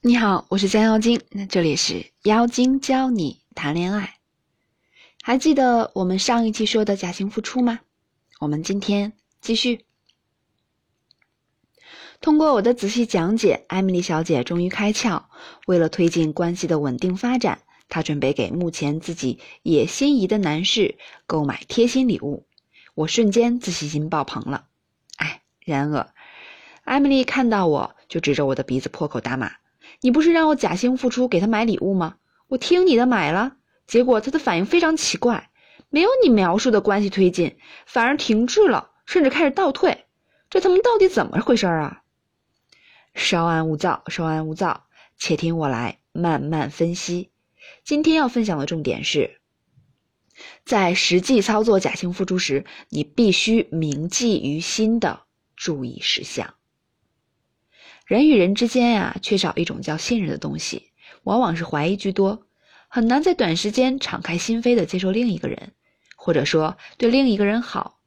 你好，我是江妖精，那这里是妖精教你谈恋爱。还记得我们上一期说的假性付出吗？我们今天继续。通过我的仔细讲解，艾米丽小姐终于开窍。为了推进关系的稳定发展，她准备给目前自己也心仪的男士购买贴心礼物。我瞬间自信心爆棚了。哎，然而，艾米丽看到我就指着我的鼻子破口大骂：“你不是让我假性付出给他买礼物吗？我听你的买了，结果他的反应非常奇怪，没有你描述的关系推进，反而停滞了，甚至开始倒退。这他妈到底怎么回事啊？”稍安勿躁，稍安勿躁，且听我来慢慢分析。今天要分享的重点是，在实际操作假性付出时，你必须铭记于心的注意事项。人与人之间呀，缺少一种叫信任的东西，往往是怀疑居多，很难在短时间敞开心扉的接受另一个人，或者说对另一个人好。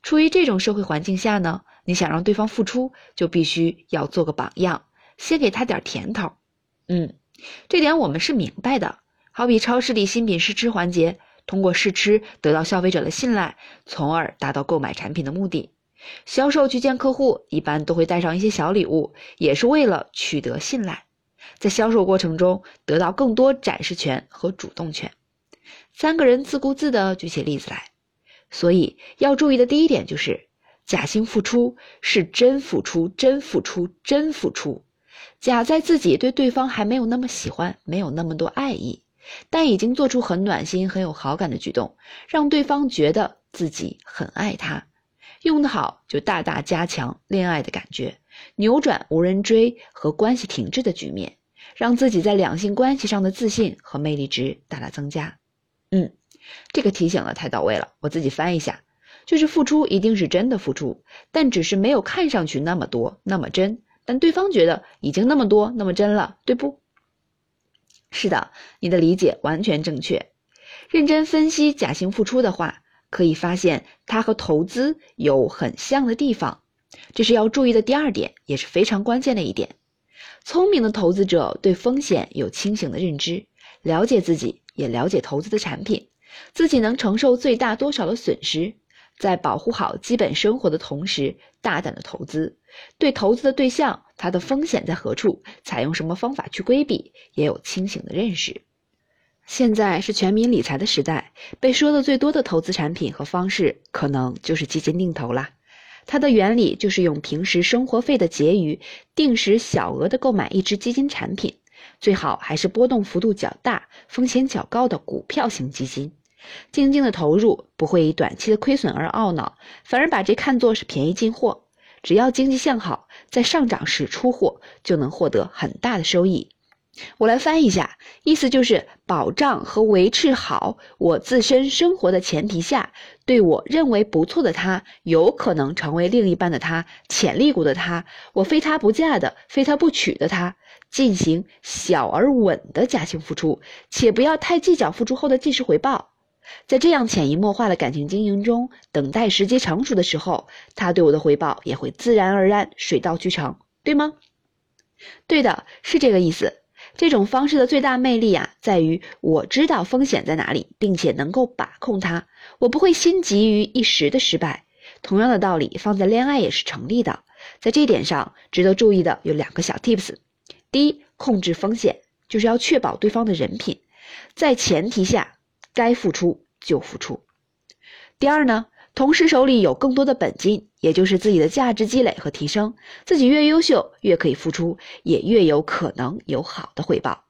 处于这种社会环境下呢？你想让对方付出，就必须要做个榜样，先给他点甜头。嗯，这点我们是明白的。好比超市里新品试吃环节，通过试吃得到消费者的信赖，从而达到购买产品的目的。销售去见客户，一般都会带上一些小礼物，也是为了取得信赖，在销售过程中得到更多展示权和主动权。三个人自顾自地举起例子来，所以要注意的第一点就是。假性付出是真付出，真付出，真付出。假在自己对对方还没有那么喜欢，没有那么多爱意，但已经做出很暖心、很有好感的举动，让对方觉得自己很爱他。用得好，就大大加强恋爱的感觉，扭转无人追和关系停滞的局面，让自己在两性关系上的自信和魅力值大大增加。嗯，这个提醒的太到位了，我自己翻一下。就是付出一定是真的付出，但只是没有看上去那么多那么真，但对方觉得已经那么多那么真了，对不？是的，你的理解完全正确。认真分析假性付出的话，可以发现它和投资有很像的地方，这是要注意的第二点，也是非常关键的一点。聪明的投资者对风险有清醒的认知，了解自己，也了解投资的产品，自己能承受最大多少的损失。在保护好基本生活的同时，大胆的投资，对投资的对象，它的风险在何处，采用什么方法去规避，也有清醒的认识。现在是全民理财的时代，被说的最多的投资产品和方式，可能就是基金定投啦。它的原理就是用平时生活费的结余，定时小额的购买一只基金产品，最好还是波动幅度较大、风险较高的股票型基金。静静的投入，不会以短期的亏损而懊恼，反而把这看作是便宜进货。只要经济向好，在上涨时出货，就能获得很大的收益。我来翻译一下，意思就是保障和维持好我自身生活的前提下，对我认为不错的他，有可能成为另一半的他，潜力股的他，我非他不嫁的，非他不娶的他，进行小而稳的假性付出，且不要太计较付出后的即时回报。在这样潜移默化的感情经营中，等待时机成熟的时候，他对我的回报也会自然而然、水到渠成，对吗？对的，是这个意思。这种方式的最大魅力啊，在于我知道风险在哪里，并且能够把控它，我不会心急于一时的失败。同样的道理放在恋爱也是成立的。在这点上，值得注意的有两个小 tips：第一，控制风险，就是要确保对方的人品，在前提下。该付出就付出。第二呢，同时手里有更多的本金，也就是自己的价值积累和提升。自己越优秀，越可以付出，也越有可能有好的回报。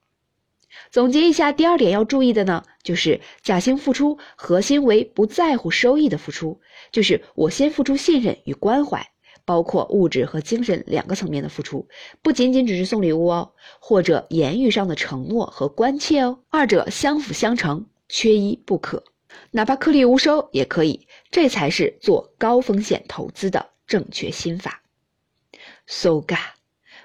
总结一下，第二点要注意的呢，就是假性付出核心为不在乎收益的付出，就是我先付出信任与关怀，包括物质和精神两个层面的付出，不仅仅只是送礼物哦，或者言语上的承诺和关切哦，二者相辅相成。缺一不可，哪怕颗粒无收也可以，这才是做高风险投资的正确心法。So ga，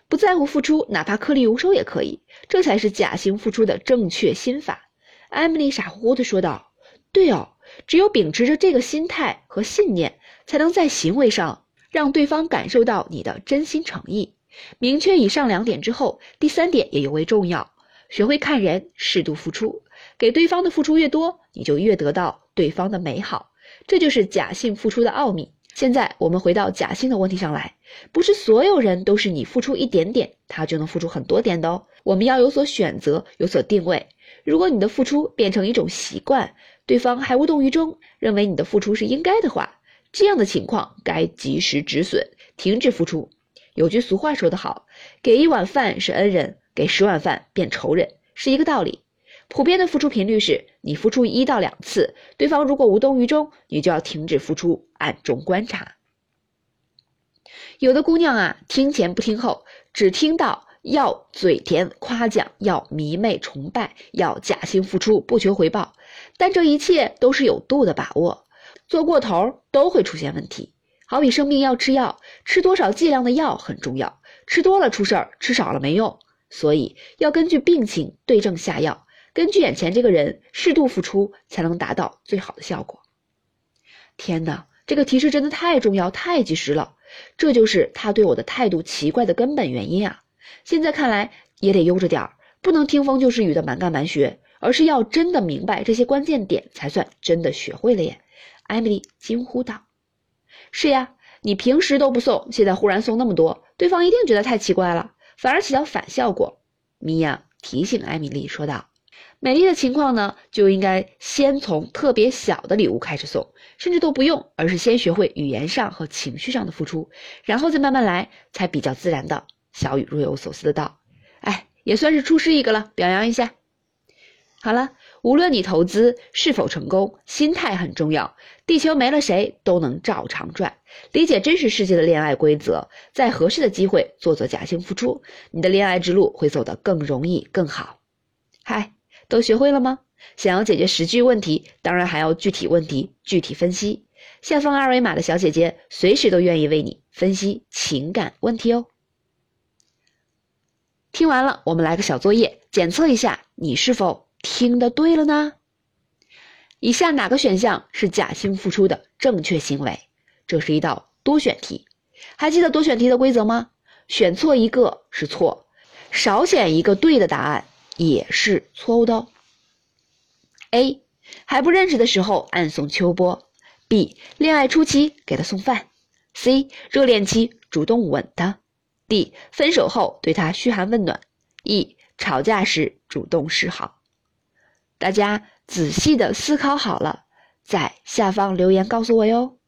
不在乎付出，哪怕颗粒无收也可以，这才是假性付出的正确心法。艾米丽傻乎乎的说道：“对哦，只有秉持着这个心态和信念，才能在行为上让对方感受到你的真心诚意。明确以上两点之后，第三点也尤为重要，学会看人，适度付出。给对方的付出越多，你就越得到对方的美好。这就是假性付出的奥秘。现在我们回到假性的问题上来，不是所有人都是你付出一点点，他就能付出很多点的哦。我们要有所选择，有所定位。如果你的付出变成一种习惯，对方还无动于衷，认为你的付出是应该的话，这样的情况该及时止损，停止付出。有句俗话说得好，给一碗饭是恩人，给十碗饭变仇人，是一个道理。普遍的付出频率是，你付出一到两次，对方如果无动于衷，你就要停止付出，暗中观察。有的姑娘啊，听前不听后，只听到要嘴甜夸奖，要迷妹崇拜，要假性付出不求回报，但这一切都是有度的把握，做过头都会出现问题。好比生病要吃药，吃多少剂量的药很重要，吃多了出事儿，吃少了没用，所以要根据病情对症下药。根据眼前这个人适度付出，才能达到最好的效果。天哪，这个提示真的太重要、太及时了！这就是他对我的态度奇怪的根本原因啊！现在看来也得悠着点儿，不能听风就是雨的蛮干蛮学，而是要真的明白这些关键点，才算真的学会了耶！艾米丽惊呼道：“是呀，你平时都不送，现在忽然送那么多，对方一定觉得太奇怪了，反而起到反效果。”米娅提醒艾米丽说道。美丽的情况呢，就应该先从特别小的礼物开始送，甚至都不用，而是先学会语言上和情绪上的付出，然后再慢慢来，才比较自然的。小雨若有所思的道：“哎，也算是出师一个了，表扬一下。”好了，无论你投资是否成功，心态很重要。地球没了谁都能照常转。理解真实世界的恋爱规则，在合适的机会做做假性付出，你的恋爱之路会走得更容易、更好。嗨。都学会了吗？想要解决实际问题，当然还要具体问题具体分析。下方二维码的小姐姐随时都愿意为你分析情感问题哦。听完了，我们来个小作业，检测一下你是否听得对了呢？以下哪个选项是假性付出的正确行为？这是一道多选题，还记得多选题的规则吗？选错一个是错，少选一个对的答案。也是错误的哦。A 还不认识的时候暗送秋波，B 恋爱初期给他送饭，C 热恋期主动吻他，D 分手后对他嘘寒问暖，E 吵架时主动示好。大家仔细的思考好了，在下方留言告诉我哟。